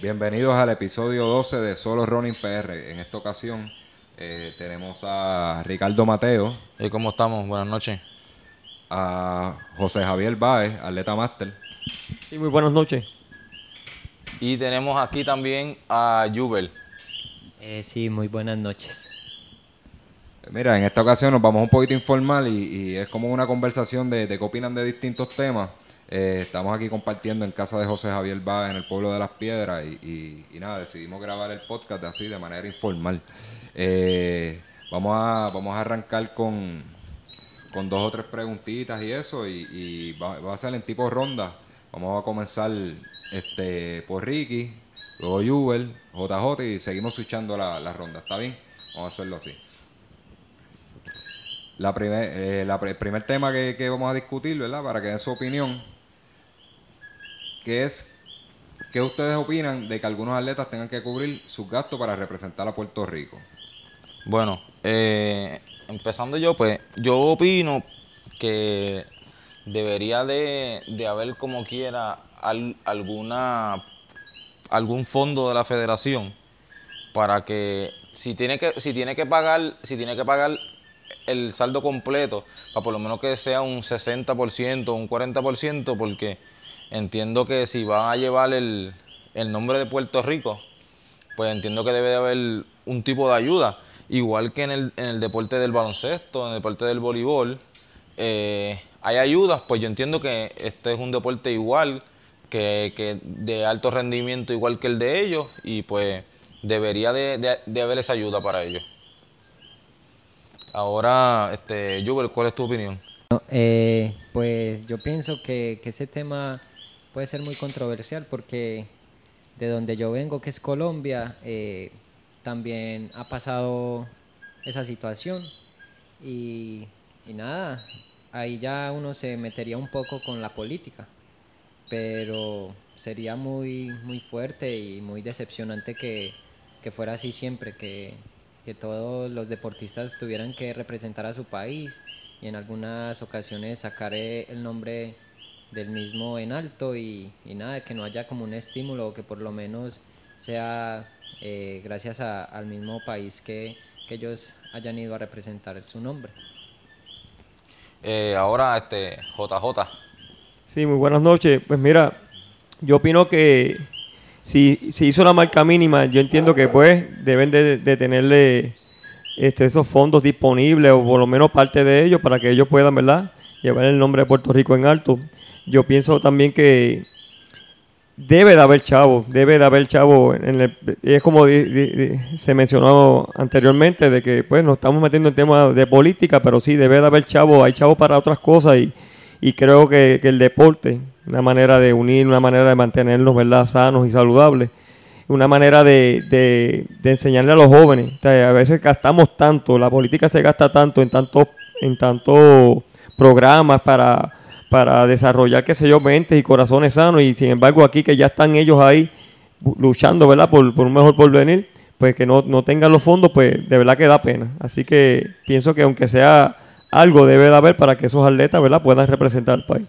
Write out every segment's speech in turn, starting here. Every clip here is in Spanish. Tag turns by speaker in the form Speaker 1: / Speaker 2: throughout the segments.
Speaker 1: Bienvenidos al episodio 12 de Solo Running PR. En esta ocasión eh, tenemos a Ricardo Mateo,
Speaker 2: ¿Y cómo estamos? Buenas noches.
Speaker 1: a José Javier Baez, atleta máster.
Speaker 3: Sí, muy buenas noches.
Speaker 2: Y tenemos aquí también a Jubel.
Speaker 4: Eh, sí, muy buenas noches.
Speaker 1: Mira, en esta ocasión nos vamos un poquito informal y, es como una conversación de, de qué opinan de distintos temas. Eh, estamos aquí compartiendo en casa de José Javier Báez en el pueblo de Las Piedras y, nada, decidimos grabar el podcast así de manera informal. Eh, vamos, a, vamos a arrancar con, con dos o tres preguntitas y eso y, y va, va a ser en tipo ronda. Vamos a comenzar este, por Ricky, luego Jubel, JJ y seguimos switchando la, la ronda. ¿Está bien? Vamos a hacerlo así. La primer, eh, el primer tema que, vamos a discutir, ¿verdad? Para que den su opinión, que es, ¿qué ustedes opinan de que algunos atletas tengan que cubrir sus gastos para representar a Puerto Rico?
Speaker 2: Bueno, eh, empezando yo, pues yo opino que debería de, de haber como quiera al- alguna algún fondo de la federación para que si tiene que si tiene que pagar si tiene que pagar el saldo completo para por lo menos que sea un 60% un 40% porque entiendo que si van a llevar el, el nombre de Puerto Rico pues entiendo que debe de haber un tipo de ayuda. Igual que en el, en el deporte del baloncesto, en el deporte del voleibol, eh, hay ayudas, pues yo entiendo que este es un deporte igual, que, de alto rendimiento igual que el de ellos, y pues debería de, de- haber esa ayuda para ellos. Ahora, este, ¿cuál es tu opinión?
Speaker 4: Eh, pues yo pienso que, que ese tema puede ser muy controversial porque de donde yo vengo, que es Colombia, eh, también ha pasado esa situación y, y nada, ahí ya uno se metería un poco con la política, pero sería muy, muy fuerte y muy decepcionante que, que fuera así siempre, que, que todos los deportistas tuvieran que representar a su país y en algunas ocasiones sacar eh, el nombre del mismo en alto y, y nada, que no haya como un estímulo que por lo menos sea eh, gracias a- al mismo país que, que ellos hayan ido a representar su nombre.
Speaker 2: Eh, ahora, este, JJ.
Speaker 3: Sí, muy buenas noches. Pues mira, yo opino que si se hizo la marca mínima, yo entiendo que pues deben de, tenerle este, esos fondos disponibles o por lo menos parte de ellos para que ellos puedan, ¿verdad? Llevar el nombre de Puerto Rico en alto. Yo pienso también que debe de haber chavo, debe de haber chavo. En el, es como se mencionó anteriormente de que pues nos estamos metiendo en temas de política, pero sí debe de haber chavo, hay chavo para otras cosas y, y creo que, el deporte, una manera de unir, una manera de mantenernos ¿verdad? sanos y saludables, una manera de, de- enseñarle a los jóvenes. A veces gastamos tanto, la política se gasta tanto en tantos en tantos programas para, para desarrollar, qué sé yo, mentes y corazones sanos y sin embargo aquí que ya están ellos ahí luchando, ¿verdad? Por, por un mejor porvenir, pues que no, no tengan los fondos, pues de verdad que da pena. Así que pienso que aunque sea algo debe de haber para que esos atletas, ¿verdad? Puedan representar al país.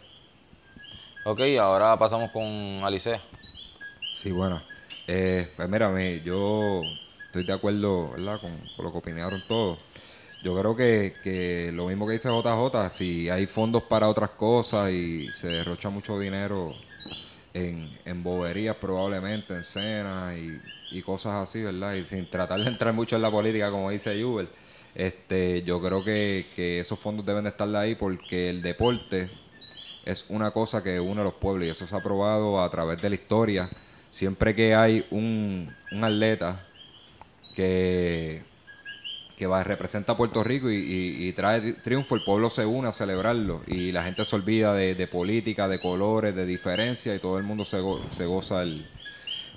Speaker 2: Ok, ahora pasamos con Alice.
Speaker 1: Sí, bueno. Eh, pues mira, mi- yo estoy de acuerdo ¿verdad? Con, con lo que opinaron todos. Yo creo que, que lo mismo que dice JJ, si hay fondos para otras cosas y se derrocha mucho dinero en, en boberías probablemente, en cenas y, y cosas así, ¿verdad? Y sin tratar de entrar mucho en la política, como dice Uber, este, yo creo que, que esos fondos deben de estar ahí porque el deporte es una cosa que une a los pueblos y eso se ha probado a través de la historia. Siempre que hay un, un atleta que, que va, representa a Puerto Rico y, y- y trae tri- triunfo, el pueblo se une a celebrarlo y la gente se olvida de, de política, de colores, de diferencias y todo el mundo se, go- se goza el,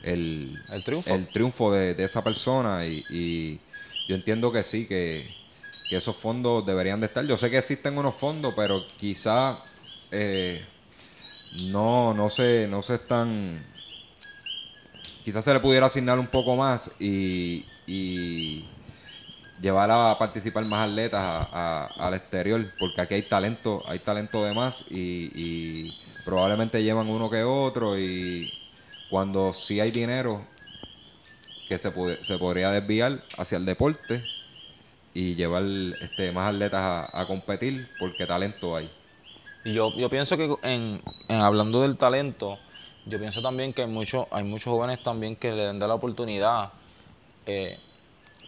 Speaker 1: el,
Speaker 2: El triunfo.
Speaker 1: el triunfo de, de esa persona y, y yo entiendo que sí, que, esos fondos deberían de estar. Yo sé que existen unos fondos, pero quizá eh, no, no se, no se están quizás se le pudiera asignar un poco más y, llevar a participar más atletas al exterior, porque aquí hay talento, hay talento de más y, y probablemente llevan uno que otro y cuando sí hay dinero que se, se podría desviar hacia el deporte y llevar este, más atletas a, competir porque talento hay.
Speaker 2: Y yo, yo pienso que en, en hablando del talento, yo pienso también que hay muchos, hay muchos jóvenes también que le den la oportunidad, eh,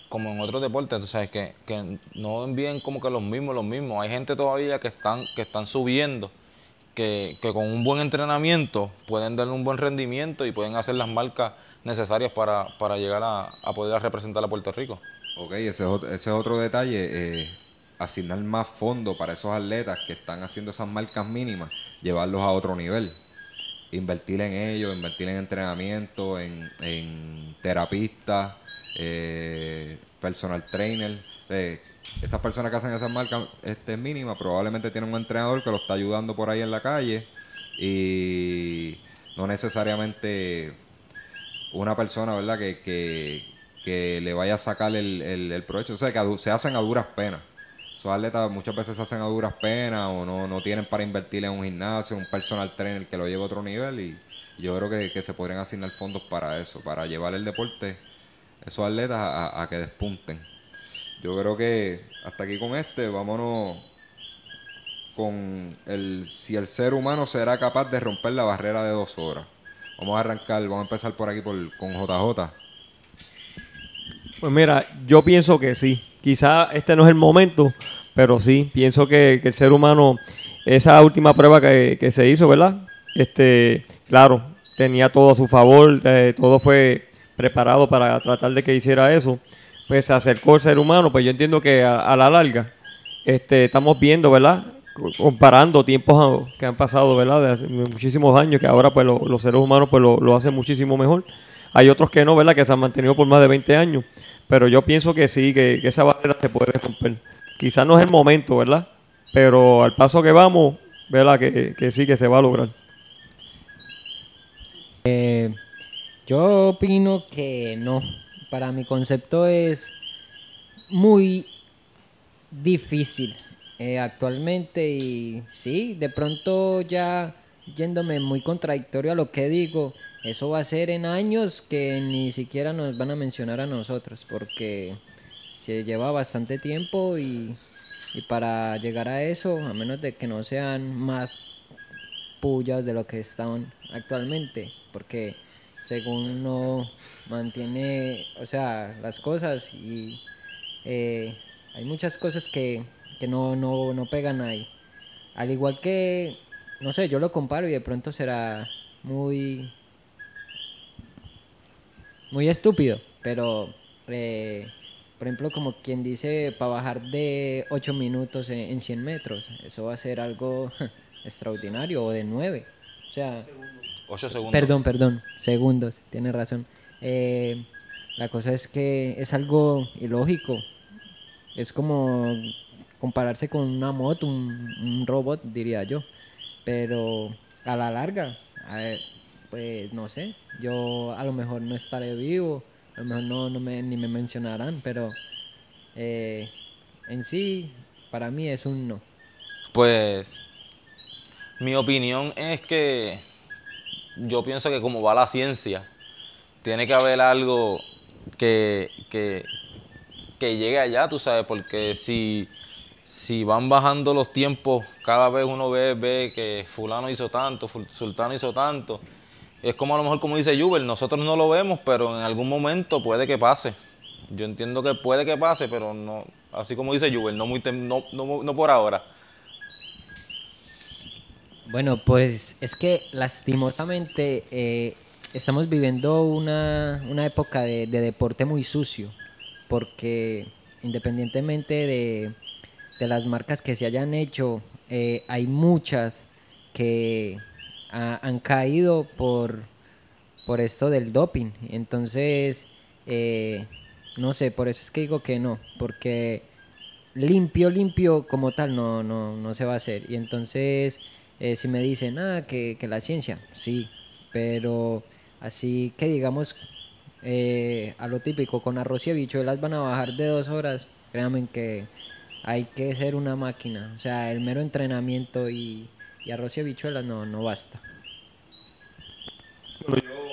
Speaker 2: como en otros deportes, tú que, que no envíen como que los mismos, los mismos. Hay gente todavía que están, que están subiendo, que, que con un buen entrenamiento pueden darle un buen rendimiento y pueden hacer las marcas necesarias para, para llegar a, a poder representar a Puerto Rico.
Speaker 1: Ok, ese es otro, ese es otro detalle. eh, asignar más fondos para esos atletas que están haciendo esas marcas mínimas, llevarlos a otro nivel. Invertir en ellos, invertir en entrenamiento, en, en terapistas, eh, personal trainer. eh, esas personas que hacen esas marcas este, mínimas probablemente tienen un entrenador que lo está ayudando por ahí en la calle y no necesariamente una persona, ¿verdad? Que, que, que le vaya a sacar el, el, provecho. O sea, que se hacen a duras penas. Esos atletas muchas veces se hacen a duras penas o no, no tienen para invertir en un gimnasio, un personal trainer que lo lleve a otro nivel y yo creo que, que se podrían asignar fondos para eso, para llevar el deporte, esos atletas a, a que despunten. Yo creo que hasta aquí con este, vámonos con el si el ser humano será capaz de romper la barrera de dos horas. Vamos a arrancar, vamos a empezar por aquí por, con JJ.
Speaker 3: Pues mira, yo pienso que sí. Quizá este no es el momento, pero sí, pienso que, el ser humano, esa última prueba que, que se hizo, ¿verdad? Este, claro, tenía todo a su favor, eh, todo fue preparado para tratar de que hiciera eso. Pues se acercó el ser humano, pues yo entiendo que a, a la larga, este, estamos viendo, ¿verdad? Co- Comparando tiempos que han pasado, ¿verdad? De hace muchísimos años, que ahora pues lo- los seres humanos pues lo, lo hacen muchísimo mejor. Hay otros que no, ¿verdad? Que se han mantenido por más de 20 años. Pero yo pienso que sí, que, que esa barrera se puede romper. Quizás no es el momento, ¿verdad? Pero al paso que vamos, ¿verdad? Que, que sí, que se va a lograr.
Speaker 4: Eh, yo opino que no. Para mi concepto es muy difícil eh, actualmente y sí, de pronto ya yéndome muy contradictorio a lo que digo, eso va a ser en años que ni siquiera nos van a mencionar a nosotros porque se lleva bastante tiempo y, para llegar a eso, a menos de que no sean más pullas de lo que están actualmente, porque según uno mantiene, o sea, las cosas y eh, hay muchas cosas que, que no, no, no pegan ahí. Al igual que, no sé, yo lo comparo y de pronto será muy, muy estúpido, pero, eh, por ejemplo, como quien dice, para bajar de 8 minutos en, en 100 metros, eso va a ser algo extraordinario, o de 9. O sea,
Speaker 2: 8 segundos.
Speaker 4: Perdón, perdón, segundos, tiene razón. Eh, la cosa es que es algo ilógico. Es como compararse con una moto, un, robot, diría yo. Pero a la larga, pues no sé, yo a lo mejor no estaré vivo, a lo mejor no, me, ni me mencionarán, pero eh, en sí, para mí es un no.
Speaker 2: Pues mi opinión es que yo pienso que como va la ciencia, tiene que haber algo que, que llegue allá, tú sabes, porque si, si van bajando los tiempos, cada vez uno ve, ve que fulano hizo tanto, sultano hizo tanto. Es como a lo mejor como dice Juber, nosotros no lo vemos, pero en algún momento puede que pase. Yo entiendo que puede que pase, pero no, así como dice Juber, no, muy no, no, no por ahora.
Speaker 4: Bueno, pues es que lastimosamente eh, estamos viviendo una, una época de deporte muy sucio, porque independientemente de, de las marcas que se hayan hecho, eh, hay muchas que ha- han caído por, por esto del doping. Entonces, eh, no sé, por eso es que digo que no, porque limpio, limpio como tal no, no, no se va a hacer. Y entonces, eh, si me dicen, ah, que, que la ciencia, sí, pero Así que digamos, eh, a lo típico, con arroz y habichuelas van a bajar de dos horas, créanme que hay que ser una máquina. O sea, el mero entrenamiento y, y arroz y habichuelas no, no basta.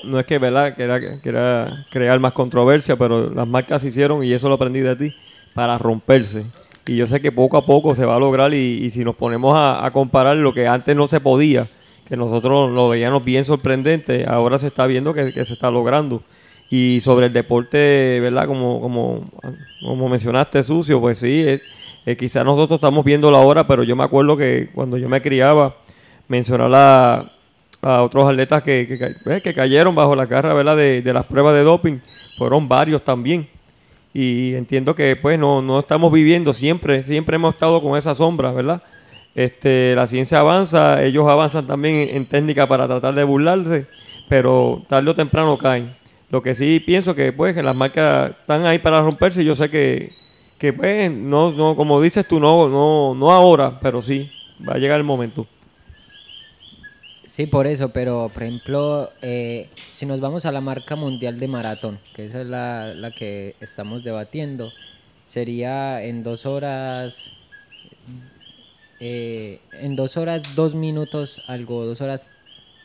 Speaker 3: No es que, ¿verdad? Que era, crear más controversia, pero las marcas se hicieron, y eso lo aprendí de ti, para romperse. Y yo sé que poco a poco se va a lograr y, si nos ponemos a, comparar lo que antes no se podía, que nosotros lo veíamos bien sorprendente, ahora se está viendo que, se está logrando. Y sobre el deporte, ¿verdad? Como, como, como mencionaste, sucio, pues sí, eh, quizás nosotros estamos viendo la hora, pero yo me acuerdo que cuando yo me criaba, mencionar a otros atletas que, que, eh, cayeron bajo la garra ¿verdad? De, de, las pruebas de doping. Fueron varios también. Y entiendo que pues no, no estamos viviendo siempre, siempre hemos estado con esa sombra, ¿verdad? Este, la ciencia avanza, ellos avanzan también en, técnica para tratar de burlarse, pero tarde o temprano caen. Lo que sí pienso que pues que las marcas están ahí para romperse, yo sé que, que pues no, no, como dices tú, no, no, no ahora, pero sí, va a llegar el momento.
Speaker 4: Sí, por eso, pero por ejemplo, eh, si nos vamos a la marca mundial de maratón, que esa es la, que estamos debatiendo, sería en dos horas, eh, en dos horas, dos minutos, algo, dos horas,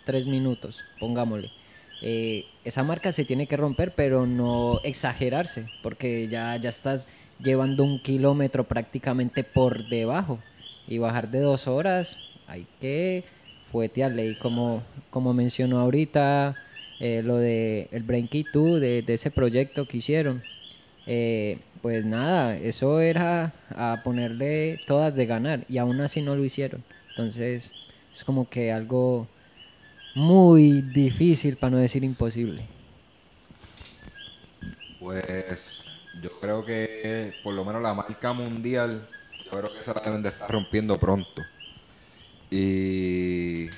Speaker 4: tres minutos, pongámosle. Eh, esa marca se tiene que romper, pero no exagerarse, porque ya, ya estás llevando un kilómetro prácticamente por debajo y bajar de dos horas, hay que fuetearle. Y como, como mencionó ahorita, eh, lo de el Brain Key 2, de, ese proyecto que hicieron, eh, pues nada, eso era a ponerle todas de ganar y aún así no lo hicieron. Entonces es como que algo muy difícil, para no decir imposible.
Speaker 1: Pues yo creo que por lo menos la marca mundial, yo creo que esa la deben de estar rompiendo pronto y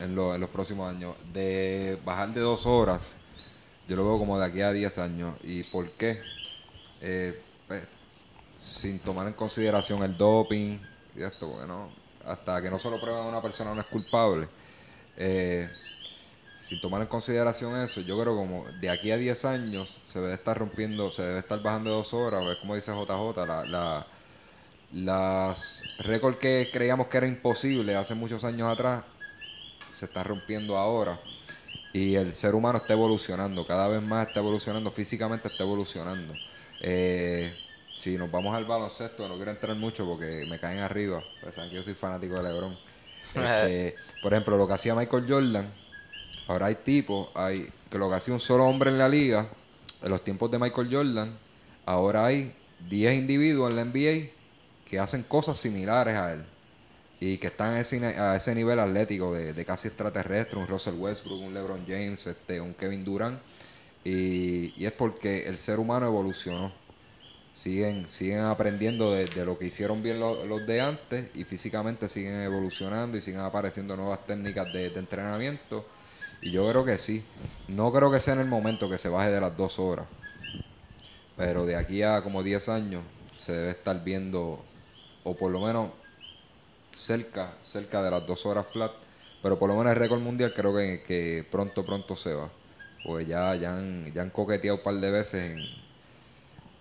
Speaker 1: en, los próximos años. De bajar de dos horas, yo lo veo como de aquí a 10 años. ¿Y por qué? Eh, pues, sin tomar en consideración el doping y esto, bueno, hasta que no se lo prueben a una persona no es culpable. Eh, sin tomar en consideración eso, yo creo como de aquí a 10 años se debe estar rompiendo, se debe estar bajando de dos horas, es como dice JJ, la, la las récords que creíamos que era imposible hace muchos años atrás se está rompiendo ahora. Y el ser humano está evolucionando, cada vez más está evolucionando, físicamente está evolucionando. Eh, si nos vamos al baloncesto, no quiero entrar mucho porque me caen arriba, pues saben que yo soy fanático de LeBron. Este, por ejemplo, lo que hacía Michael Jordan, ahora hay tipos, hay que lo que hacía un solo hombre en la liga, en los tiempos de Michael Jordan, ahora hay 10 individuos en la NBA que hacen cosas similares a él y que están a ese, nivel atlético de, casi extraterrestre, un Russell Westbrook, un LeBron James, este, un Kevin Durant, y, es porque el ser humano evolucionó. Siguen, siguen aprendiendo de, lo que hicieron bien los, de antes y físicamente siguen evolucionando y siguen apareciendo nuevas técnicas de entrenamiento. Y yo creo que sí. No creo que sea en el momento que se baje de las dos horas. Pero de aquí a como 10 años se debe estar viendo o por lo menos cerca, cerca de las dos horas flat, pero por lo menos el récord mundial creo que, pronto, pronto se va. Porque ya, ya, han, ya han coqueteado un par de veces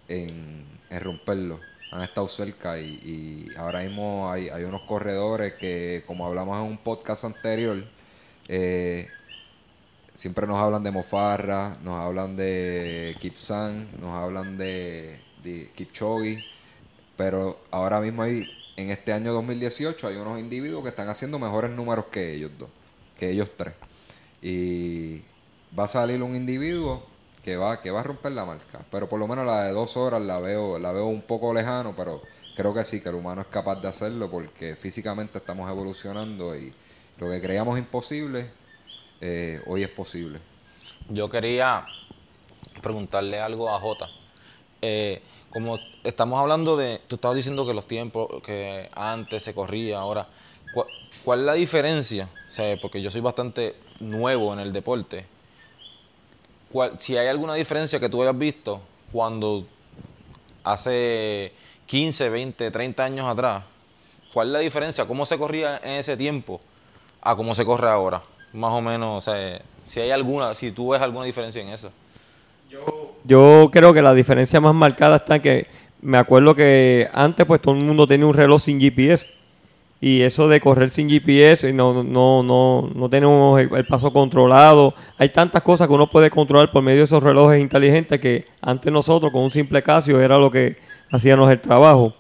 Speaker 1: en, en, romperlo. Han estado cerca y, ahora mismo hay, hay, unos corredores que, como hablamos en un podcast anterior, eh, siempre nos hablan de Mofarra, nos hablan de Kipsan, nos hablan de, de Kipchoge pero ahora mismo hay, en este año 2018, hay unos individuos que están haciendo mejores números que ellos dos, que ellos tres. Y va a salir un individuo que va, que va a romper la marca. Pero por lo menos la de dos horas la veo, la veo un poco lejano, pero creo que sí, que el humano es capaz de hacerlo porque físicamente estamos evolucionando y lo que creíamos imposible, eh, hoy es posible.
Speaker 2: Yo quería preguntarle algo a Jota. Eh, como estamos hablando de, tú estabas diciendo que los tiempos que antes se corría, ahora, ¿cuál, es la diferencia? O porque yo soy bastante nuevo en el deporte. si hay alguna diferencia que tú hayas visto cuando hace 15, 20, 30 años atrás, ¿cuál es la diferencia? ¿Cómo se corría en ese tiempo a cómo se corre ahora? Más o menos, o sea, si hay alguna, si tú ves alguna diferencia en eso.
Speaker 3: Yo creo que la diferencia más marcada está en que me acuerdo que antes pues todo el mundo tenía un reloj sin GPS y eso de correr sin GPS no no no no tenemos el, el paso controlado. Hay tantas cosas que uno puede controlar por medio de esos relojes inteligentes que antes nosotros con un simple Casio era lo que hacíamos el trabajo.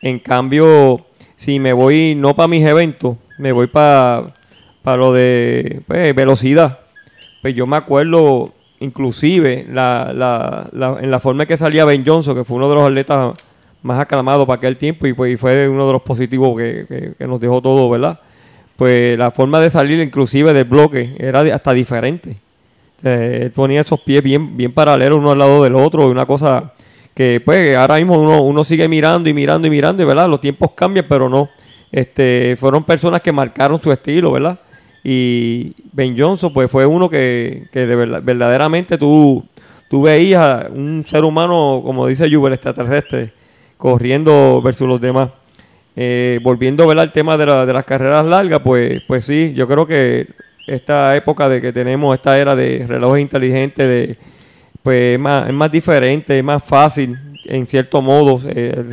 Speaker 3: En cambio si me voy no para mis eventos me voy para para lo de pues, velocidad pues yo me acuerdo inclusive la, la, la- en la forma en que salía Ben Johnson, que fue uno de los atletas más aclamados para aquel tiempo y, pues, y fue uno de los positivos que, que- nos dejó todo, ¿verdad? Pues la forma de salir inclusive del bloque era hasta diferente. Él ponía esos pies bien, bien paralelos uno al lado del otro, una cosa que pues ahora mismo uno, uno sigue mirando y mirando y mirando y verdad, los tiempos cambian, pero no. Este, fueron personas que marcaron su estilo, ¿verdad? Y Ben Johnson, pues fue uno que, que de verdad, verdaderamente tú, tú veías un ser humano, como dice Juber, extraterrestre, corriendo versus los demás. Eh, volviendo al tema de, la- de las carreras largas, pues, pues sí, yo creo que esta época de que tenemos, esta era de relojes inteligentes, de, pues es más, es más diferente, es más fácil en cierto modo, se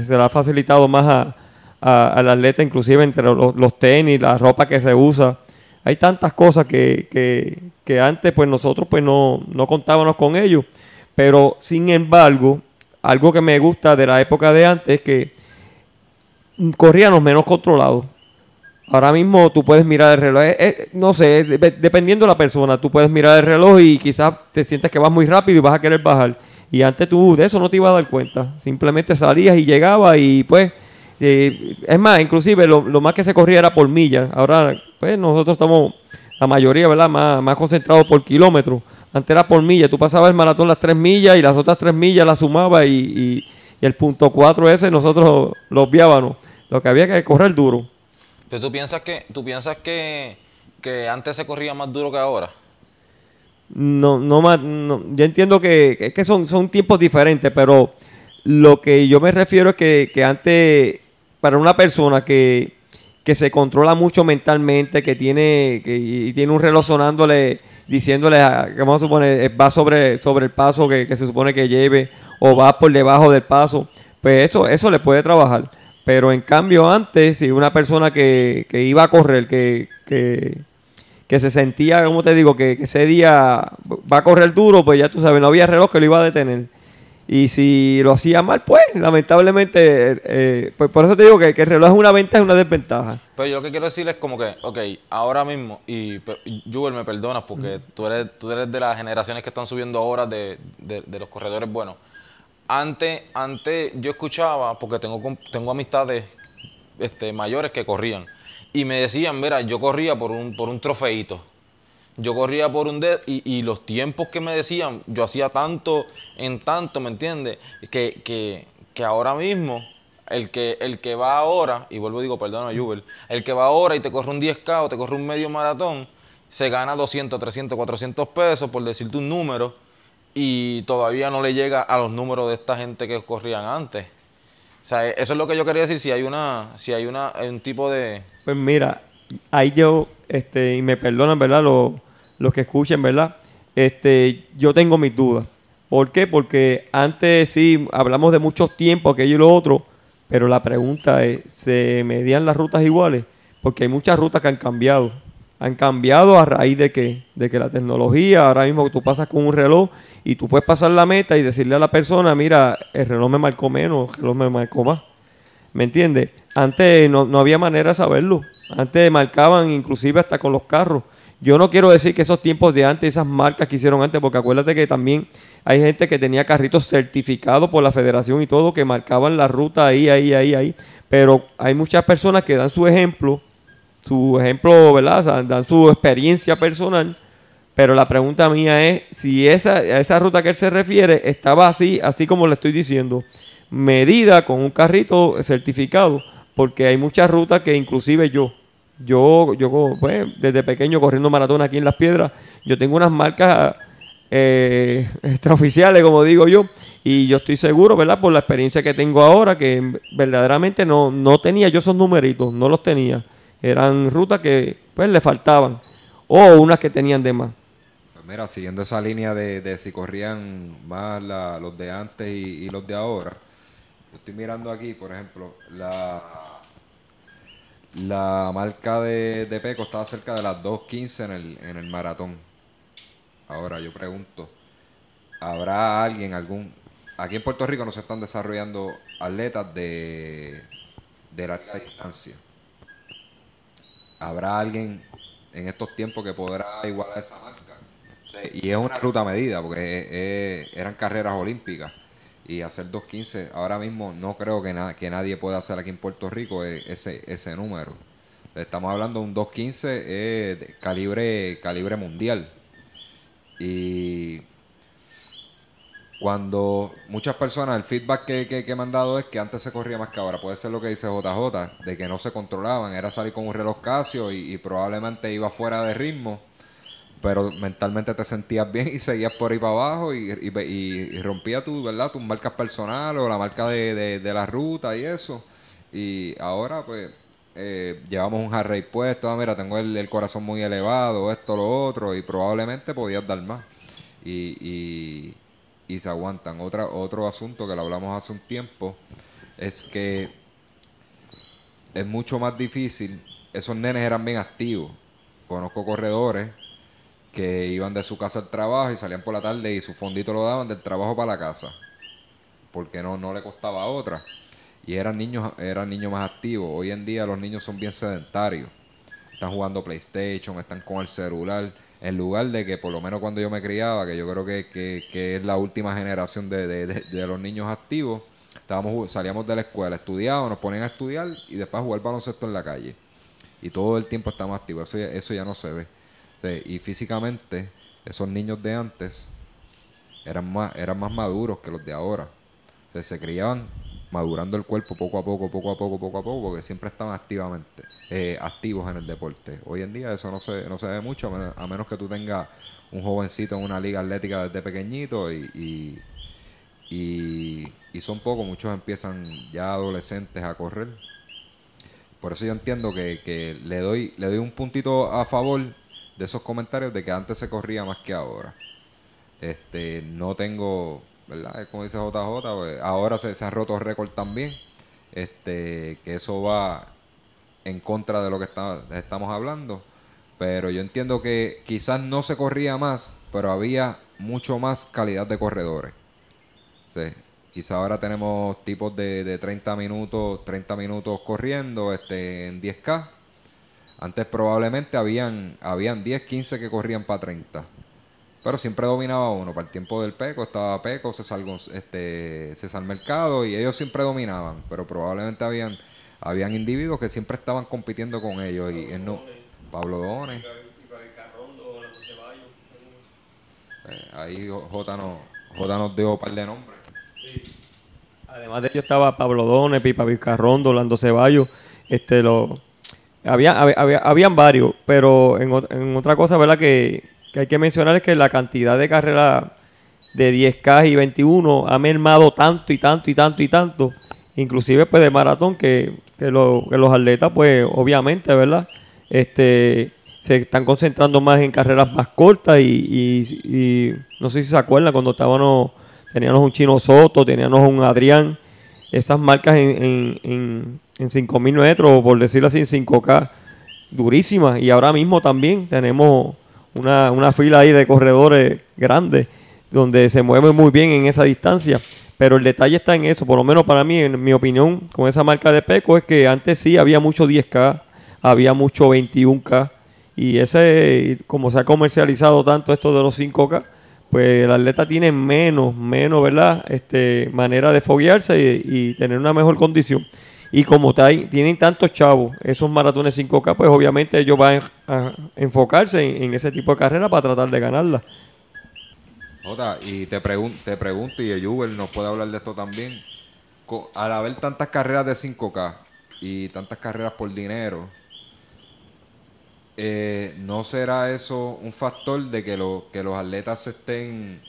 Speaker 3: le ha facilitado más a, a- al atleta, inclusive entre los, los tenis, la ropa que se usa. Hay tantas cosas que, que- que antes pues nosotros pues no, no contábamos con ello, pero sin embargo, algo que me gusta de la época de antes es que corríamos menos controlados. Ahora mismo tú puedes mirar el reloj, eh, eh, no sé, de- dependiendo de la persona, tú puedes mirar el reloj y quizás te sientes que vas muy rápido y vas a querer bajar. Y antes tú de eso no te ibas a dar cuenta. Simplemente salías y llegabas y pues, eh, es más, inclusive lo, lo más que se corría era por millas. Ahora, pues nosotros estamos, la mayoría, ¿verdad? Más, más concentrados por kilómetros. Antes era por millas. Tú pasabas el maratón las tres millas y las otras tres millas las sumabas y, y- y el punto cuatro ese nosotros lo obviábamos. Lo que había que correr duro.
Speaker 2: Pero tú piensas que, tú piensas que, que antes se corría más duro que ahora.
Speaker 3: No, no más, no, yo entiendo que, es que son, son tiempos diferentes, pero lo que yo me refiero es que, que antes, para una persona que, que se controla mucho mentalmente, que tiene, que, y tiene un reloj sonándole, diciéndole, a- que vamos a suponer, eh, va sobre, sobre el paso que, que se supone que lleve, o va por debajo del paso, pues eso, eso le puede trabajar. Pero en cambio antes, si una persona que, que iba a correr, que, que, que se sentía, como te digo, que, que ese día va a correr duro, pues ya tú sabes, no había reloj que lo iba a detener. Y si lo hacía mal, pues lamentablemente, eh, eh, pues por eso te digo que, que el reloj es una ventaja y una desventaja.
Speaker 2: Pero yo lo que quiero decir es como que, ok, ahora mismo, y Jubel, me perdonas porque tú, eres, tú eres de las generaciones que están subiendo horas de, de- de los corredores buenos. Antes, antes yo escuchaba, porque tengo, tengo amistades este, mayores que corrían, y me decían, mira, yo corría por un, por un trofeito. Yo corría por un dedo y, los tiempos que me decían, yo hacía tanto en tanto, ¿me entiendes? Que, que, que ahora mismo, el que, el que va ahora, y vuelvo y digo, perdona, Jubel, el que va ahora y te corre un 10K o te corre un medio maratón, se gana 200, 300, 400 pesos, por decirte un número, y todavía no le llega a los números de esta gente que corrían antes. O sea, eso es lo que yo quería decir, si hay una, si hay una, un tipo de...
Speaker 3: Pues mira, ahí yo, este, y me perdonan, ¿verdad? Los, los que escuchen, ¿verdad? Este, yo tengo mis dudas. ¿Por qué? Porque antes sí hablamos de muchos tiempos, aquello y lo otro, pero la pregunta es, ¿se medían las rutas iguales? Porque hay muchas rutas que han cambiado. Han cambiado a raíz de que, de que la tecnología, ahora mismo tú pasas con un reloj y tú puedes pasar la meta y decirle a la persona, mira, el reloj me marcó menos, el reloj me marcó más. ¿Me entiendes? Antes no, no había manera de saberlo. Antes marcaban inclusive hasta con los carros. Yo no quiero decir que esos tiempos de antes, esas marcas que hicieron antes, porque acuérdate que también hay gente que tenía carritos certificados por la federación y todo, que marcaban la ruta ahí, ahí, ahí, ahí. Pero hay muchas personas que dan su ejemplo, su ejemplo, ¿verdad? Dan su experiencia personal. Pero la pregunta mía es si esa, esa ruta que él se refiere estaba así, así como le estoy diciendo, medida con un carrito certificado, porque hay muchas rutas que inclusive yo, yo, yo pues, desde pequeño corriendo maratón aquí en Las Piedras, yo tengo unas marcas eh, extraoficiales, como digo yo, y yo estoy seguro, ¿verdad? Por la experiencia que tengo ahora, que verdaderamente no, no tenía yo esos numeritos, no los tenía. Eran rutas que pues le faltaban. o unas que tenían de más.
Speaker 1: Pues mira, siguiendo esa línea de, de si corrían más los de antes y, y los de ahora, yo estoy mirando aquí, por ejemplo, la, la marca de, de Peco estaba cerca de las 2.15 en el, en el maratón. Ahora yo pregunto, ¿habrá alguien, algún... Aquí en Puerto Rico no se están desarrollando atletas de, de larga distancia. ¿Habrá alguien en estos tiempos que podrá igualar esa marca? Sí, y es una ruta medida, porque eh, eh, eran carreras olímpicas. Y hacer 2.15, ahora mismo no creo que, na- que nadie pueda hacer aquí en Puerto Rico eh, ese, ese número. Estamos hablando de un 2.15 eh, calibre, calibre mundial. Y cuando muchas personas, el feedback que, que, que me han dado es que antes se corría más que ahora. Puede ser lo que dice JJ, de que no se controlaban. Era salir con un reloj Casio y probablemente iba fuera de ritmo pero mentalmente te sentías bien y seguías por ahí para abajo y, y, rompía tu, ¿verdad? tus marcas personales o la marca de, de- la ruta y eso. Y ahora pues eh, llevamos un Harry puesto, ah, mira, tengo el, corazón muy elevado, esto, lo otro, y probablemente podías dar más. Y, y, y se aguantan. Otra, otro asunto que lo hablamos hace un tiempo es que es mucho más difícil. Esos nenes eran bien activos. Conozco corredores que iban de su casa al trabajo y salían por la tarde y su fondito lo daban del trabajo para la casa. Porque no, no le costaba otra. Y eran niños, eran niños más activos. Hoy en día los niños son bien sedentarios. Están jugando PlayStation, están con el celular. En lugar de que por lo menos cuando yo me criaba, que yo creo que, que- es la última generación de, de- los niños activos, estábamos, salíamos de la escuela, estudiábamos, nos ponían a estudiar y después jugar baloncesto en la calle. Y todo el tiempo estamos activos. Eso ya, eso ya no se ve. Sí, y físicamente, esos niños de antes eran más, eran más maduros que los de ahora. Se criaban madurando el cuerpo poco a poco, poco a poco, poco a poco, porque siempre estaban activamente eh, activos en el deporte. Hoy en día eso no se, no se ve mucho, a menos, que tú tengas un jovencito en una liga atlética desde pequeñito y, y, y- y son pocos, muchos empiezan ya adolescentes a correr. Por eso yo entiendo que, que le doy le doy un puntito a favor de esos comentarios de que antes se corría más que ahora. Este, no tengo, ¿verdad? Como dice JJ, pues, ahora se, se han roto récord también. Este, que eso va en contra de lo que está- estamos hablando. Pero yo entiendo que quizás no se corría más, pero había mucho más calidad de corredores. Sí. Quizá ahora tenemos tipos de, de 30 minutos, 30 minutos corriendo este, en 10K. Antes probablemente habían, habían 10, 15 que corrían para 30. Pero siempre dominaba uno. Para el tiempo del Peco estaba Peco, César, este, César Mercado y ellos siempre dominaban. Pero probablemente habían, habían individuos que siempre estaban compitiendo con ellos. Y él no, Pablo Dones. Eh, ahí J, no, J nos dio un par de nombres.
Speaker 3: Además de ellos estaba Pablo Dones, Pipa Vizcarrondo, Orlando Ceballos, este lo había, había- había- habían varios, pero en, en otra cosa, ¿verdad? Que, hay que mencionar es que la cantidad de carreras de 10K y 21 ha mermado tanto y tanto y tanto y tanto, inclusive pues de maratón, que, que, que los atletas pues obviamente, ¿verdad? Este, se están concentrando más en carreras más cortas y, y- y no sé si se acuerdan cuando estábamos, teníamos un Chino Soto, teníamos un Adrián, esas marcas en, en, en, en 5.000 metros, por decirlo así, en 5K, durísimas. Y ahora mismo también tenemos una, una fila ahí de corredores grandes, donde se mueven muy bien en esa distancia. Pero el detalle está en eso, por lo menos para mí, en mi opinión, con esa marca de Peco, es que antes sí había mucho 10K, había mucho 21K, y ese, como se ha comercializado tanto esto de los 5K, pues el atleta tiene menos, menos, ¿verdad? Este, manera de foguearse y tener una mejor condición. Y como tienen tantos chavos, esos maratones 5K, pues obviamente ellos van a enfocarse en, ese tipo de carrera para tratar de ganarla.
Speaker 1: Jota, y te, pregun te pregunto, y Yuber nos puede hablar de esto también. Al haber tantas carreras de 5K y tantas carreras por dinero, eh, ¿no será eso un factor de que, lo- que los atletas estén...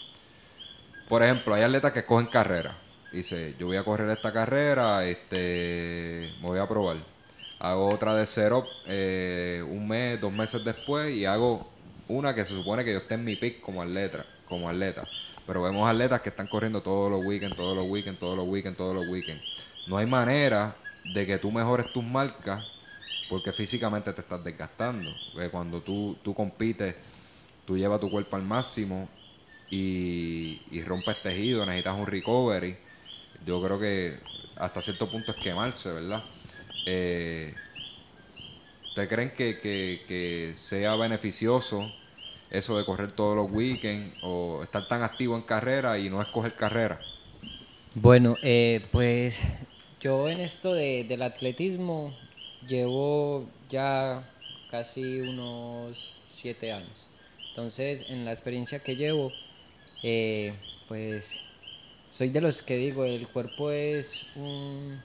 Speaker 1: Por ejemplo, hay atletas que cogen carreras. Dice, yo voy a correr esta carrera, este, me voy a probar. hago otra de cero eh, un mes, dos meses después y hago una que se supone que yo esté en mi pick como atleta, como atleta. Pero vemos atletas que están corriendo todos los weekends, todos los weekends, todos los weekends, todos los weekends. No hay manera de que tú mejores tus marcas porque físicamente te estás desgastando. Porque cuando tú, tú compites, tú llevas tu cuerpo al máximo y, y rompes tejido, necesitas un recovery. Yo creo que hasta cierto punto es quemarse, ¿verdad? Eh, ¿Ustedes creen que, que, que sea beneficioso eso de correr todos los weekends o estar tan activo en carrera y no escoger carrera?
Speaker 4: Bueno, eh, pues yo en esto de, del atletismo llevo ya casi unos siete años. Entonces, en la experiencia que llevo, eh, pues soy de los que digo, el cuerpo es un,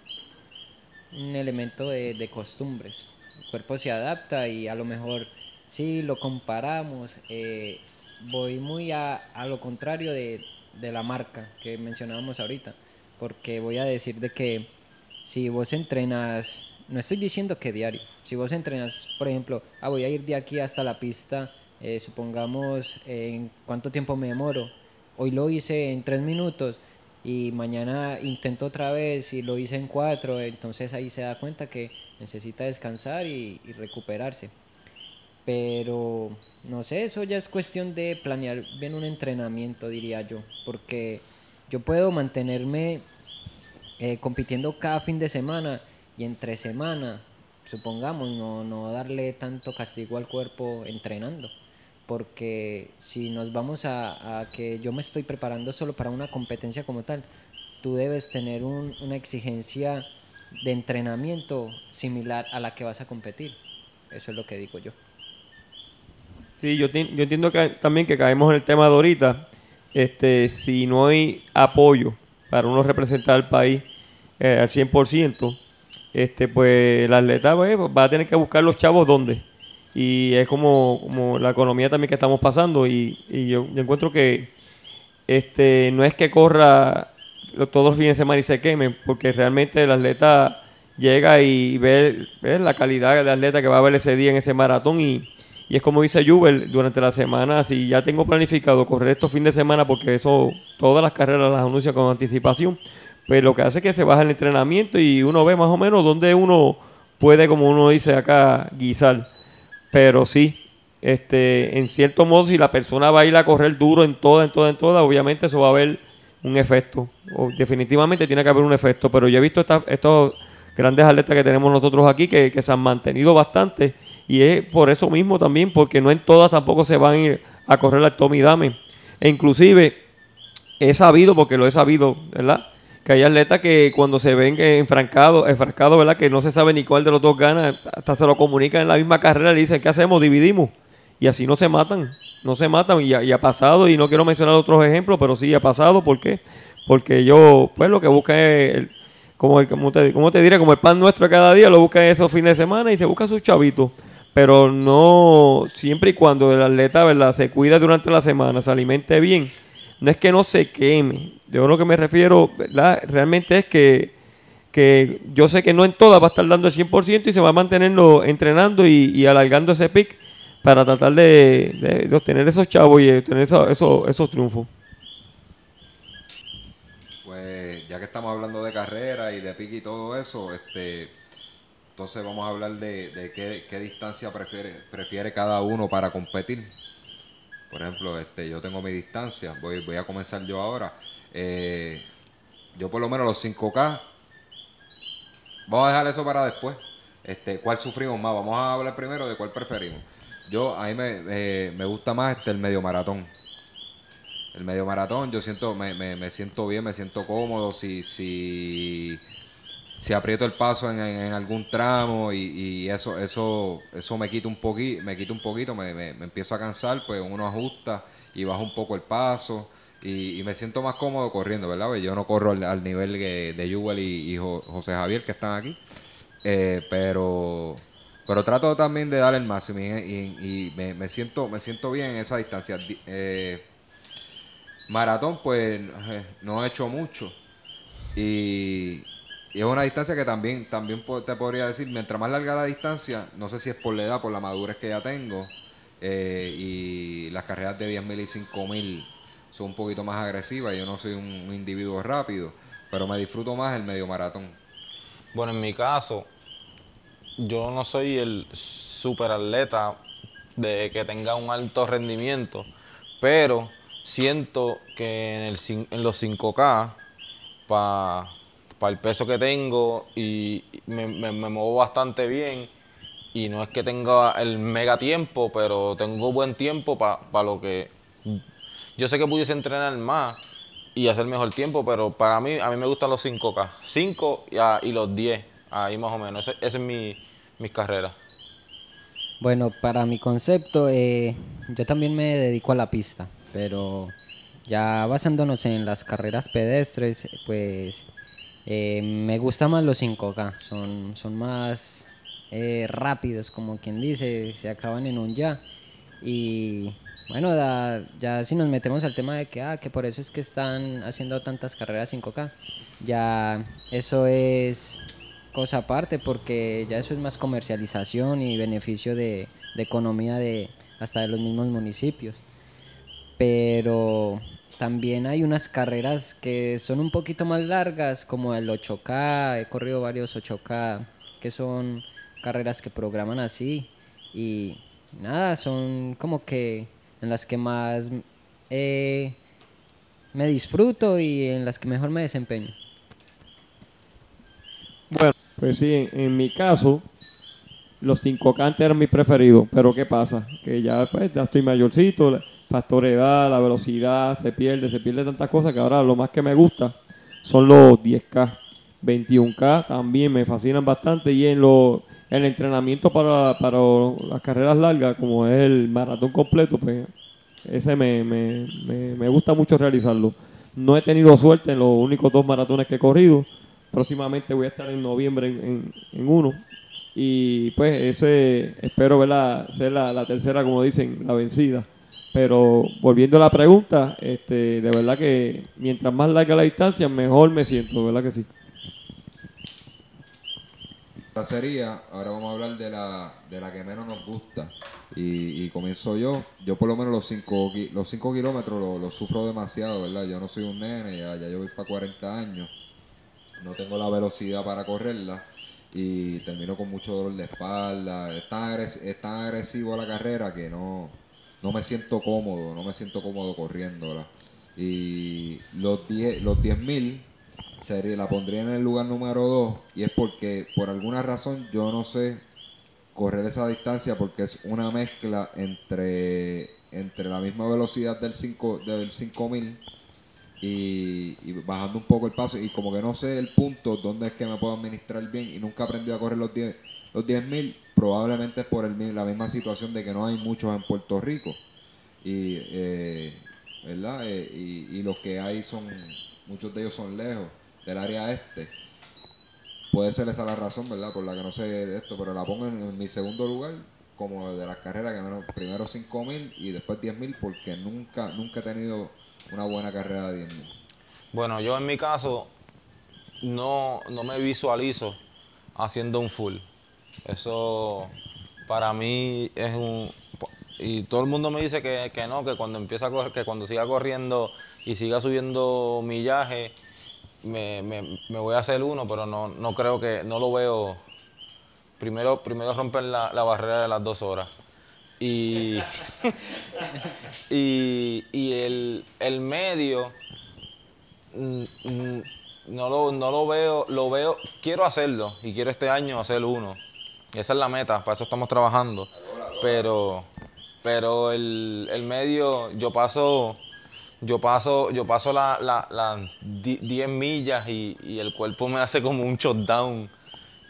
Speaker 4: un elemento de, de costumbres. El cuerpo se adapta y a lo mejor si lo comparamos, eh, voy muy a, a lo contrario de, de la marca que mencionábamos ahorita, porque voy a decir de que si vos entrenas, no estoy diciendo que diario, si vos entrenas, por ejemplo, ah, voy a ir de aquí hasta la pista, eh, supongamos en cuánto tiempo me demoro, hoy lo hice en tres minutos y mañana intento otra vez y lo hice en cuatro, entonces ahí se da cuenta que necesita descansar y, recuperarse. Pero no sé, eso ya es cuestión de planear bien un entrenamiento, diría yo, porque yo puedo mantenerme eh, compitiendo cada fin de semana y entre semana, supongamos, no, no darle tanto castigo al cuerpo entrenando. Porque si nos vamos a, que yo me estoy preparando solo para una competencia como tal, tú debes tener un- una exigencia de entrenamiento similar a la que vas a competir. Eso es lo que digo yo.
Speaker 3: Sí, yo, ti- yo entiendo que también que caemos en el tema de ahorita. Este, si no hay apoyo para uno representar al país eh, al 100%, este, pues el atleta pues, va a tener que buscar los chavos donde. Y es como, como la economía también que estamos pasando. Y, yo, encuentro que este, no es que corra todos los fines de semana y se quemen, porque realmente el atleta llega y ve, ve la calidad de atleta que va a ver ese día en ese maratón y, y es como dice Jubel, durante la semana, si ya tengo planificado correr estos fines de semana, porque eso, todas las carreras las anuncia con anticipación, pues lo que hace es que se baja el entrenamiento y uno ve más o menos dónde uno puede, como uno dice acá, guisar. Pero sí, este, en cierto modo, si la persona va a ir a correr duro en toda, en toda, en toda, obviamente eso va a haber un efecto. O definitivamente tiene que haber un efecto. Pero yo he visto esta- estos grandes atletas que tenemos nosotros aquí que, se han mantenido bastante. Y es por eso mismo también, porque no en todas tampoco se van a ir a correr al Tommy Dame. E inclusive he sabido, porque lo he sabido, ¿verdad? Que hay atletas que cuando se ven enfrancados, enfrascados, ¿verdad? Que no se sabe ni cuál de los dos gana, hasta se lo comunican en la misma carrera le dicen, ¿qué hacemos? Dividimos. Y así no se matan, no se matan. Y, ha- pasado, y no quiero mencionar otros ejemplos, pero sí ha pasado. ¿Por qué? Porque yo, pues lo que busca es, el- como, el, como, te, como te diré, como el pan nuestro cada día, lo busca esos fines de semana y se busca sus chavitos. Pero no, siempre y cuando el atleta, ¿verdad? Se cuida durante la semana, se alimente bien. No es que no se queme. Yo lo que me refiero, ¿verdad? Realmente es que, que yo sé que no en todas va a estar dando el 100% y se va a mantenerlo entrenando y, alargando ese pick para tratar de, obtener esos chavos y obtener esos, esos, triunfos.
Speaker 1: Pues ya que estamos hablando de carrera y de pique y todo eso, este, entonces vamos a hablar de, de qué, qué distancia prefiere, prefiere cada uno para competir. Por ejemplo, este, yo tengo mi distancia, voy, voy a comenzar yo ahora. Eh, yo por lo menos los 5K, vamos a dejar eso para después. Este, ¿Cuál sufrimos más? Vamos a hablar primero de cuál preferimos. Yo, a mí me, eh, me gusta más este, el medio maratón. El medio maratón, yo siento, me, me, me siento bien, me siento cómodo. Si, si, si aprieto el paso en, algún tramo y, eso, eso, eso me quita un poquito, me quita un poquito, me, me- empiezo a cansar, pues uno ajusta y baja un poco el paso. Y, me siento más cómodo corriendo, ¿verdad? Pues Yo no corro al, nivel de, de Yuval y, y Jo- José Javier que están aquí. Eh, pero pero trato también de dar el máximo y, me, me siento me siento bien en esa distancia Di- eh, maratón pues eh, no he hecho mucho y y es una distancia que también, también te podría decir, mientras más larga la distancia, no sé si es por la edad, por la madurez que ya tengo, eh, y las carreras de 10.000 y 5.000 son un poquito más agresivas, yo no soy un, individuo rápido, pero me disfruto más el medio maratón.
Speaker 2: Bueno, en mi caso, yo no soy el super atleta de que tenga un alto rendimiento, pero siento que en, en los 5K, para el peso que tengo, y me, me- me muevo bastante bien, y no es que tenga el mega tiempo, pero tengo buen tiempo para lo que... Yo sé que pudiese entrenar más y hacer mejor tiempo, pero para mí, a mí me gustan los 5K. 5 y, a- y los 10, ahí más o menos. Esa es mi, mis carreras.
Speaker 4: Bueno, para mi concepto, eh, yo también me dedico a la pista, pero ya basándonos en las carreras pedestres, pues eh, me gustan más los 5K, son, son más eh, rápidos, como quien dice, se acaban en un ya. Y bueno, ya si nos metemos al tema de que, ah, que por eso es que están haciendo tantas carreras 5K, ya eso es cosa aparte porque ya eso es más comercialización y beneficio de, de economía de hasta de los mismos municipios. Pero también hay unas carreras que son un poquito más largas, como el 8K, he corrido varios 8K, que son carreras que programan así. Y nada, son como que en las que más eh, me disfruto y en las que mejor me desempeño.
Speaker 3: Bueno, pues sí, en, mi caso, los 5K antes eran mis preferidos, pero ¿qué pasa? Que ya, pues, ya estoy mayorcito, factor edad, la velocidad se pierde, se pierde tantas cosas que ahora lo más que me gusta son los 10K. 21K también me fascinan bastante y en lo, el entrenamiento para, para las carreras largas, como es el maratón completo, pues ese me, me, me, me gusta mucho realizarlo. No he tenido suerte en los únicos dos maratones que he corrido. Próximamente voy a estar en noviembre en, en- uno. Y pues ese espero verla, ser la tercera, como dicen, la vencida. Pero volviendo a la pregunta, este, de verdad que mientras más larga la distancia, mejor me siento, verdad que sí.
Speaker 1: Esta sería, ahora vamos a hablar de la, de la que menos nos gusta. Y, comienzo yo. Yo por lo menos los 5 los cinco kilómetros los los sufro demasiado, ¿verdad? Yo no soy un nene, ya, ya yo voy para 40 años. No tengo la velocidad para correrla. Y termino con mucho dolor de espalda. Es tan, agres- es tan agresivo la carrera que no, no me siento cómodo, no me siento cómodo corriéndola. Y los 10 los 10.000 sería, la pondría en el lugar número 2 y es porque por alguna razón yo no sé correr esa distancia porque es una mezcla entre, entre la misma velocidad del 5 del 5000 y, y bajando un poco el paso y como que no sé el punto donde es que me puedo administrar bien y nunca aprendí a correr los 10 los 10.000 probablemente por la misma situación de que no hay muchos en Puerto Rico. Y eh, verdad Eh, y, los que hay son muchos de ellos son lejos del área este. Puede ser esa la razón verdad por la que no sé esto pero la pongo en, en mi segundo lugar como de las carreras que menos primero 5000 y después 10000 porque nunca nunca he tenido una buena carrera de 10000
Speaker 2: Bueno, yo en mi caso no, no me visualizo haciendo un full. Eso para mí es un... Y todo el mundo me dice que, que no, que cuando empieza a correr, que cuando siga corriendo y siga subiendo millaje, me, me- me voy a hacer uno, pero no, no creo que, no lo veo. Primero, primero romper la, la barrera de las dos horas. Y, y, y el, el medio, mm, mm, no lo, no lo veo, lo veo, quiero hacerlo y quiero este año hacer uno. Esa es la meta, para eso estamos trabajando. Pero, pero el, el medio, yo paso, yo paso, yo paso las la, la di- 10 millas y, el cuerpo me hace como un shutdown.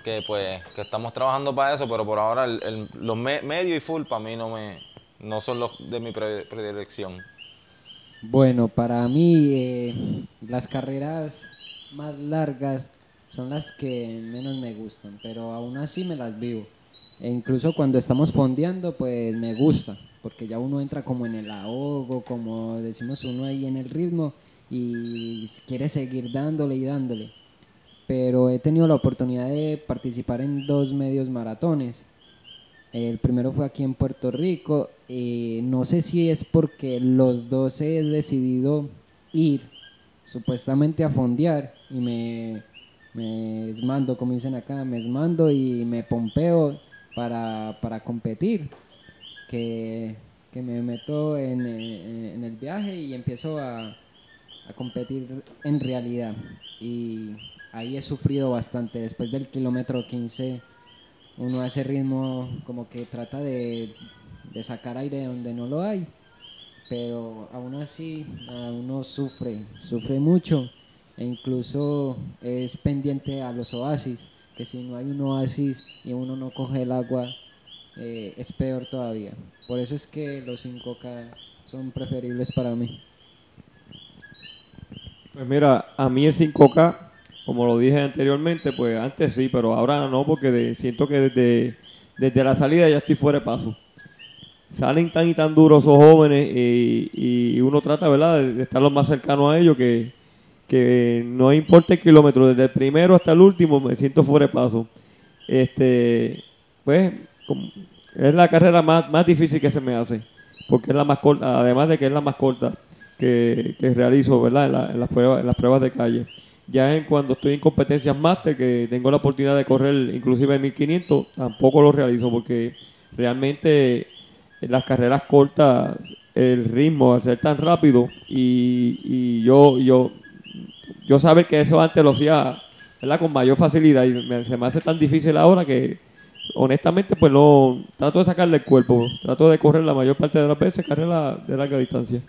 Speaker 2: Que pues, que estamos trabajando para eso, pero por ahora los me- medio y full para mí no me, no son los de mi pre- predilección.
Speaker 4: Bueno, para mí eh, las carreras más largas son las que menos me gustan, pero aún así me las vivo. E incluso cuando estamos fondeando, pues me gusta, porque ya uno entra como en el ahogo, como decimos uno ahí en el ritmo, y quiere seguir dándole y dándole. pero he tenido la oportunidad de participar en dos medios maratones. El primero fue aquí en Puerto Rico. y no sé si es porque los dos he decidido ir supuestamente a fondear y me, me esmando, como dicen acá, me esmando y me pompeo para, para competir. Que, que me meto en, en, el viaje y empiezo a, a competir en realidad. Y ahí he sufrido bastante. Después del kilómetro 15, uno ese ritmo como que trata de, de sacar aire donde no lo hay. Pero aún así, uno sufre, sufre mucho. E incluso es pendiente a los oasis, que si no hay un oasis y uno no coge el agua, eh, es peor todavía. Por eso es que los 5K son preferibles para mí.
Speaker 3: Pues mira, a mí el 5K, como lo dije anteriormente, pues antes sí, pero ahora no, porque siento que desde, desde la salida ya estoy fuera de paso. Salen tan y tan duros esos jóvenes y, uno trata, ¿verdad?, de, estar lo más cercano a ellos, que, que no importa el kilómetro, desde el primero hasta el último me siento fuera de paso. Este, pues, es la carrera más, más difícil que se me hace, porque es la más corta, además de que es la más corta que, realizo ¿verdad? En, las pruebas, en las pruebas de calle. Ya en cuando estoy en competencias máster, que tengo la oportunidad de correr inclusive en 1500, tampoco lo realizo porque realmente en las carreras cortas el ritmo al ser tan rápido y, yo, yo, yo saber que eso antes lo hacía con mayor facilidad y se me hace tan difícil ahora que honestamente pues no trato de sacarle el cuerpo, trato de correr la mayor parte de las veces carrera de larga distancia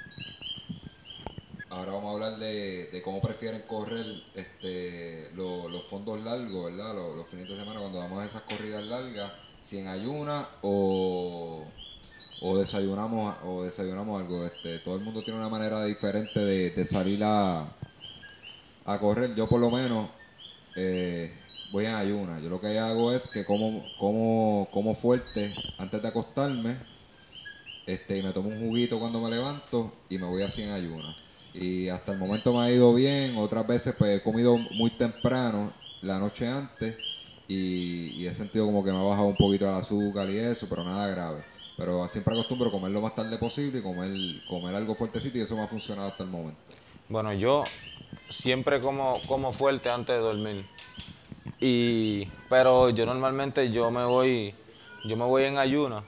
Speaker 1: ahora vamos a hablar de, cómo prefieren correr este, los fondos largos, ¿verdad? Los, fines de semana cuando vamos a esas corridas largas, si en ayuna o, o desayunamos o desayunamos algo. Este, todo el mundo tiene una manera diferente de, salir a, a correr. Yo por lo menos eh, voy en ayuna. Yo lo que hago es que como, como, como fuerte antes de acostarme este, y me tomo un juguito cuando me levanto y me voy así en ayuna y hasta el momento me ha ido bien. Otras veces pues he comido muy temprano la noche antes y, he sentido como que me ha bajado un poquito el azúcar y eso, pero nada grave. Pero siempre acostumbro comer lo más tarde posible y comer, comer algo fuertecito y eso me ha funcionado hasta el momento.
Speaker 2: Bueno, yo siempre como, como fuerte antes de dormir. Y, pero yo normalmente yo me voy, yo me voy en ayuna.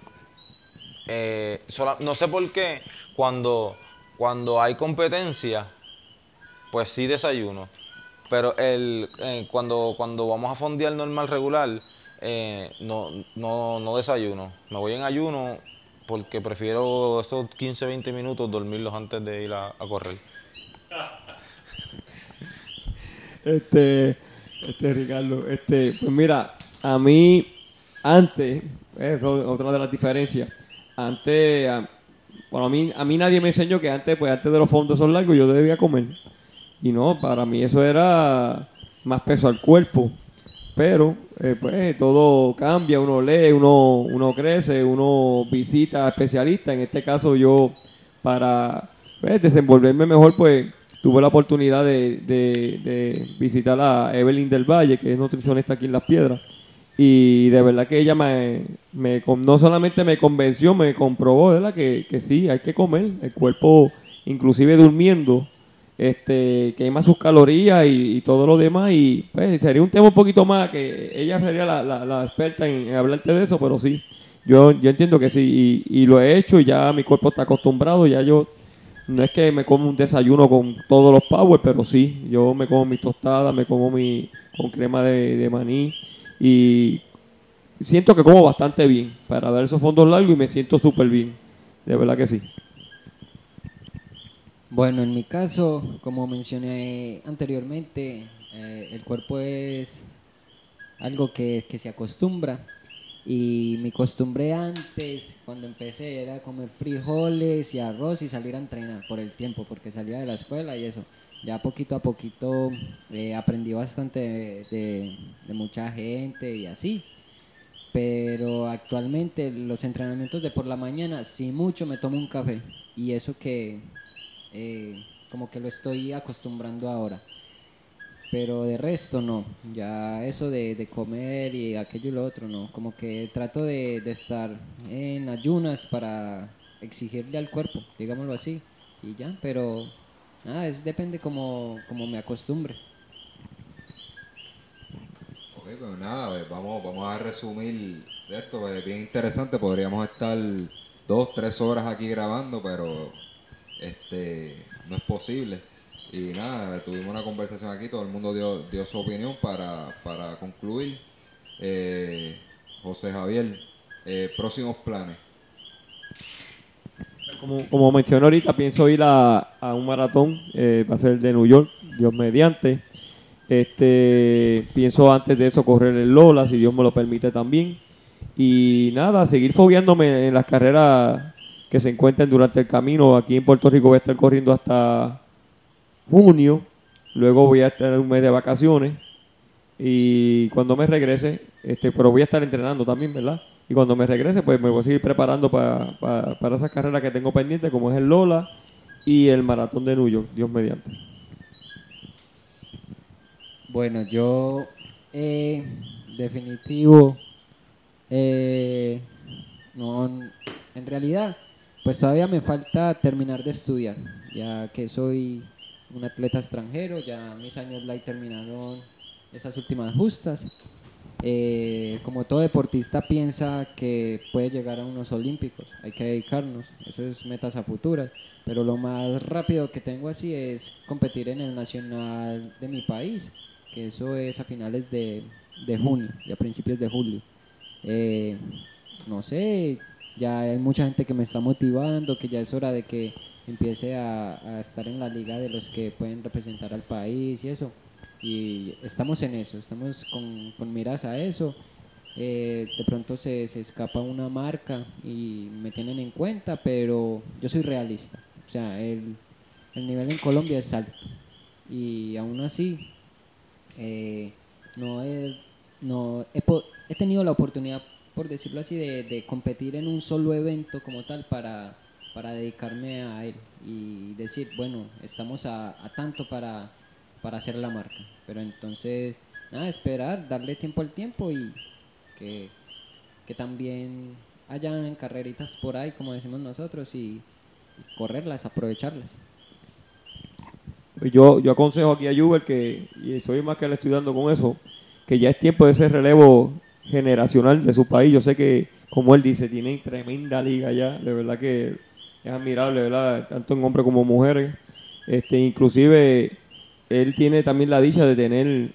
Speaker 2: Eh, no sé por qué cuando cuando hay competencia, pues sí desayuno. Pero el, eh, cuando, cuando vamos a fondear normal regular, eh, no, no, no desayuno. Me voy en ayuno porque prefiero estos 15, 20 minutos dormirlos antes de ir a, correr.
Speaker 3: Este, este Ricardo, este, pues mira, a mí antes, eso es otra de las diferencias. Antes, bueno, a mí, a mí nadie me enseñó que antes, pues antes de los fondos son largos, yo debía comer. Y no, para mí eso era más peso al cuerpo. Pero, eh, pues todo cambia, uno lee, uno, uno crece, uno visita especialistas. En este caso yo, para pues, desenvolverme mejor, pues tuve la oportunidad de, de, visitar a Evelyn del Valle, que es nutricionista aquí en Las Piedras y de verdad que ella me, no solamente me convenció, me comprobó ¿verdad? Que, que sí, hay que comer. El cuerpo, inclusive durmiendo, este, quema sus calorías y, todo lo demás. Y pues, sería un tema un poquito más, que ella sería la, la, experta en, hablarte de eso, pero sí, yo, yo entiendo que sí. Y, y lo he hecho y ya mi cuerpo está acostumbrado. Ya yo, no es que me como un desayuno con todos los power, pero sí, yo me como mi tostada, me como mi con crema de, de maní y siento que como bastante bien para dar esos fondos largos y me siento súper bien. De verdad que sí.
Speaker 4: Bueno, en mi caso, como mencioné anteriormente, eh, el cuerpo es algo que, que, se acostumbra. Y mi costumbre antes, cuando empecé, era comer frijoles y arroz y salir a entrenar por el tiempo, porque salía de la escuela y eso ya poquito a poquito eh, aprendí bastante de, mucha gente y así. Pero actualmente los entrenamientos de por la mañana, si mucho me tomo un café. Y eso que eh, como que lo estoy acostumbrando ahora. Pero de resto no, ya eso de, de comer y aquello y lo otro no, como que trato de, de estar en ayunas para exigirle al cuerpo, digámoslo así, y ya, pero nada, es depende como, como me acostumbre.
Speaker 1: Ok, pues nada, vamos, vamos a resumir esto, pues bien interesante, podríamos estar dos, tres horas aquí grabando, pero este no es posible. Y nada, tuvimos una conversación aquí, todo el mundo dio, dio su opinión para, para concluir. Eh, José Javier, eh, próximos planes.
Speaker 3: Como, como mencioné ahorita, pienso ir a, a un maratón, eh, va a ser el de New York, Dios mediante. Este, pienso antes de eso correr el Lola, si Dios me lo permite también. Y nada, seguir fogueándome en las carreras que se encuentren durante el camino. Aquí en Puerto Rico voy a estar corriendo hasta junio. Luego voy a estar un mes de vacaciones. Y cuando me regrese, este, pero voy a estar entrenando también, ¿verdad? Y cuando me regrese, pues me voy a seguir preparando pa- pa- para esas carreras que tengo pendientes, como es el Lola y el Maratón de New York, Dios mediante.
Speaker 4: Bueno, yo eh, definitivo, eh, no, en realidad, pues todavía me falta terminar de estudiar, ya que soy un atleta extranjero, ya mis años light terminaron estas últimas justas. Eh, como todo deportista piensa que puede llegar a unos olímpicos, hay que dedicarnos, eso es metas a futuras, pero lo más rápido que tengo así es competir en el nacional de mi país, que eso es a finales de, de junio y a principios de julio. Eh, no sé, ya hay mucha gente que me está motivando, que ya es hora de que empiece a, estar en la liga de los que pueden representar al país y eso. Y estamos en eso, estamos con, miras a eso. Eh, de pronto se, se escapa una marca y me tienen en cuenta, pero yo soy realista. O sea, el, el nivel en Colombia es alto. Y aún así, eh, no, he, no he, tenido la oportunidad, por decirlo así, de competir en un solo evento como tal para, para dedicarme a él y decir, bueno, estamos a, tanto para, para hacer la marca. Pero entonces, nada, esperar, darle tiempo al tiempo y que, que también hayan carreritas por ahí, como decimos nosotros, y, y correrlas, aprovecharlas.
Speaker 3: Pues yo, yo aconsejo aquí a Juber que, y soy más que le estoy dando con eso, que ya es tiempo de ese relevo generacional de su país. Yo sé que, como él dice, tienen tremenda liga ya, de verdad que es admirable, ¿verdad? Tanto en hombres como mujeres. Este, inclusive, él tiene también la dicha de tener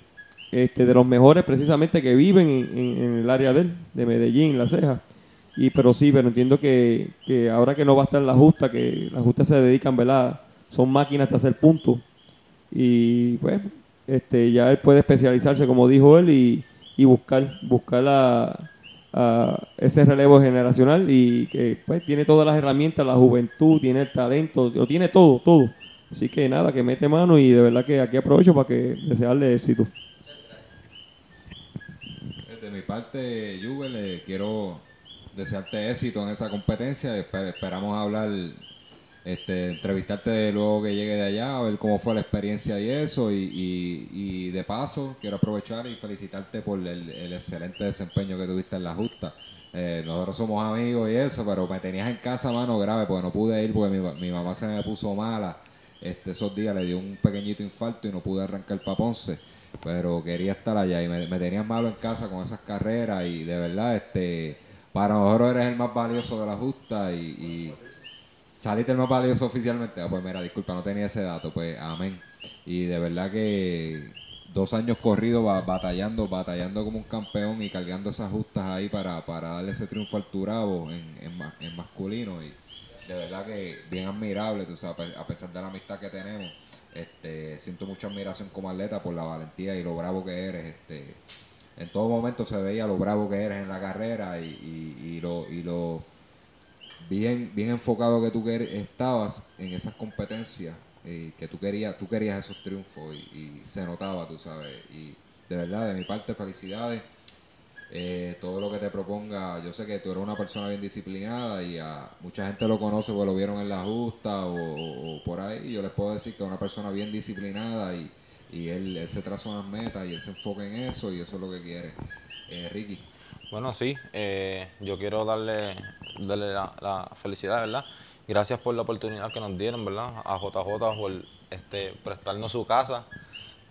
Speaker 3: este, de los mejores precisamente que viven en, el área de él, de Medellín, La Ceja. Y, pero sí, pero entiendo que, que ahora que no va a estar la justa, que las justas se dedican, ¿verdad? Son máquinas de hacer puntos. Y pues, este, ya él puede especializarse, como dijo él, y, y buscar, buscar a, a ese relevo generacional y que pues tiene todas las herramientas, la juventud, tiene el talento, lo tiene todo, todo. Así que nada, que mete mano y de verdad que aquí aprovecho para que desearle éxito.
Speaker 1: De mi parte, Juve, le quiero desearte éxito en esa competencia. Espe- esperamos hablar, este, entrevistarte luego que llegue de allá, a ver cómo fue la experiencia y eso. Y, y- y de paso, quiero aprovechar y felicitarte por el, el excelente desempeño que tuviste en la justa. Eh, nosotros somos amigos y eso, pero me tenías en casa mano grave porque no pude ir porque mi, ma- mi mamá se me puso mala. Este, esos días le dio un pequeñito infarto y no pude arrancar para Ponce pero quería estar allá y me, me tenías malo en casa con esas carreras y de verdad este para nosotros eres el más valioso de la justa y saliste el más valioso oficialmente. Ah, pues mira disculpa no tenía ese dato pues amén. Y de verdad que dos años corridos ba- batallando batallando como un campeón y cargando esas justas ahí para, para darle ese triunfo al Turabo en, en, ma- en masculino. Y de verdad que bien admirable tú sabes a pesar de la amistad que tenemos este, siento mucha admiración como atleta por la valentía y lo bravo que eres. Este, en todo momento se veía lo bravo que eres en la carrera y lo, y lo bien, bien enfocado que tú estabas en esas competencias, y que tú querías, tú querías esos triunfos y, y se notaba, tú sabes. Y de verdad, de mi parte, felicidades. Eh, todo lo que te proponga, yo sé que tú eres una persona bien disciplinada y a mucha gente lo conoce porque lo vieron en la justa o por ahí. Yo les puedo decir que es una persona bien disciplinada y, y él, él se traza unas metas y él se enfoca en eso y eso es lo que quiere. Eh, Ricky.
Speaker 2: Bueno, sí, eh, yo quiero darle, darle la, felicidad, ¿verdad? Gracias por la oportunidad que nos dieron, ¿verdad? A JJ por este, prestarnos su casa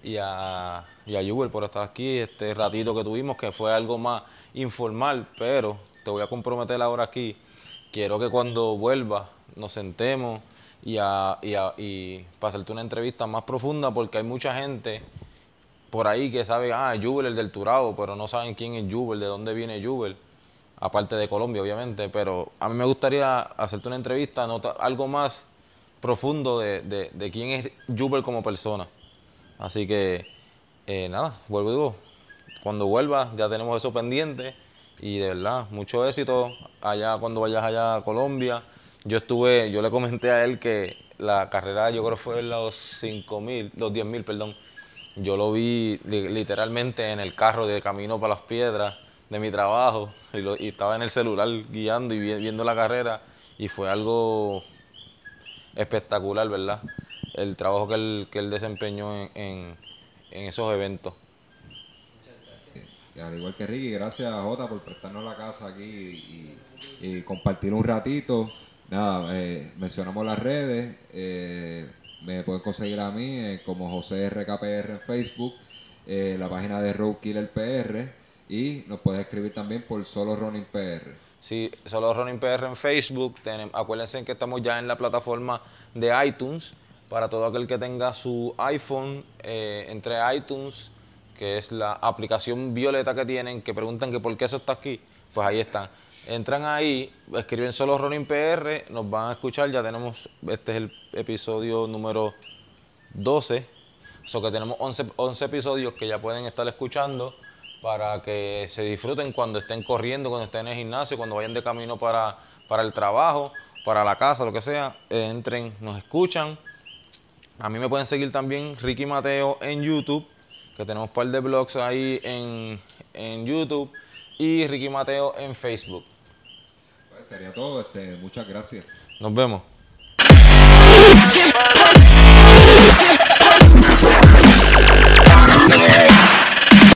Speaker 2: y a, y a Jubel por estar aquí este ratito que tuvimos, que fue algo más informal, pero te voy a comprometer ahora aquí. Quiero que cuando vuelva nos sentemos y, a, y, a- y para hacerte una entrevista más profunda, porque hay mucha gente por ahí que sabe, ah, Jubel, el del Turabo, pero no saben quién es Jubel, de dónde viene Jubel, aparte de Colombia, obviamente. Pero a mí me gustaría hacerte una entrevista, algo más profundo de, de- quién es Jubel como persona. Así que, eh, nada, vuelvo y digo, cuando vuelva ya tenemos eso pendiente y de verdad, mucho éxito allá cuando vayas allá a Colombia. Yo estuve, yo le comenté a él que la carrera yo creo fue en los 5.000, los 10.000, perdón. Yo lo vi li- literalmente en el carro de camino para las piedras de mi trabajo y, lo- y estaba en el celular guiando y vi- viendo la carrera y fue algo espectacular, ¿verdad? El trabajo que él, que él desempeñó en, en- en esos eventos.
Speaker 1: Y al igual que Ricky, gracias a Jota por prestarnos la casa aquí y, y compartir un ratito. Nada, eh, mencionamos las redes. eh, me pueden conseguir a mí eh, como José RKPR en Facebook, eh, la página de Roadkiller PR y nos puedes escribir también por Solo Running PR.
Speaker 2: Sí, solo Running PR en Facebook. Tenem- acuérdense que estamos ya en la plataforma de iTunes. Para todo aquel que tenga su iPhone, eh, entre iTunes, que es la aplicación violeta que tienen, que preguntan que por qué eso está aquí, pues ahí están. Entran ahí, escriben solo Running PR, nos van a escuchar. Ya tenemos, este es el episodio número 12. So que tenemos 11, 11 episodios que ya pueden estar escuchando para que se disfruten cuando estén corriendo, cuando estén en el gimnasio, cuando vayan de camino para, para el trabajo, para la casa, lo que sea. Entren, nos escuchan. A mí me pueden seguir también Ricky Mateo en YouTube, que tenemos un par de blogs ahí en, en YouTube, y Ricky Mateo en Facebook
Speaker 1: sería todo. Este, muchas gracias.
Speaker 2: Nos vemos.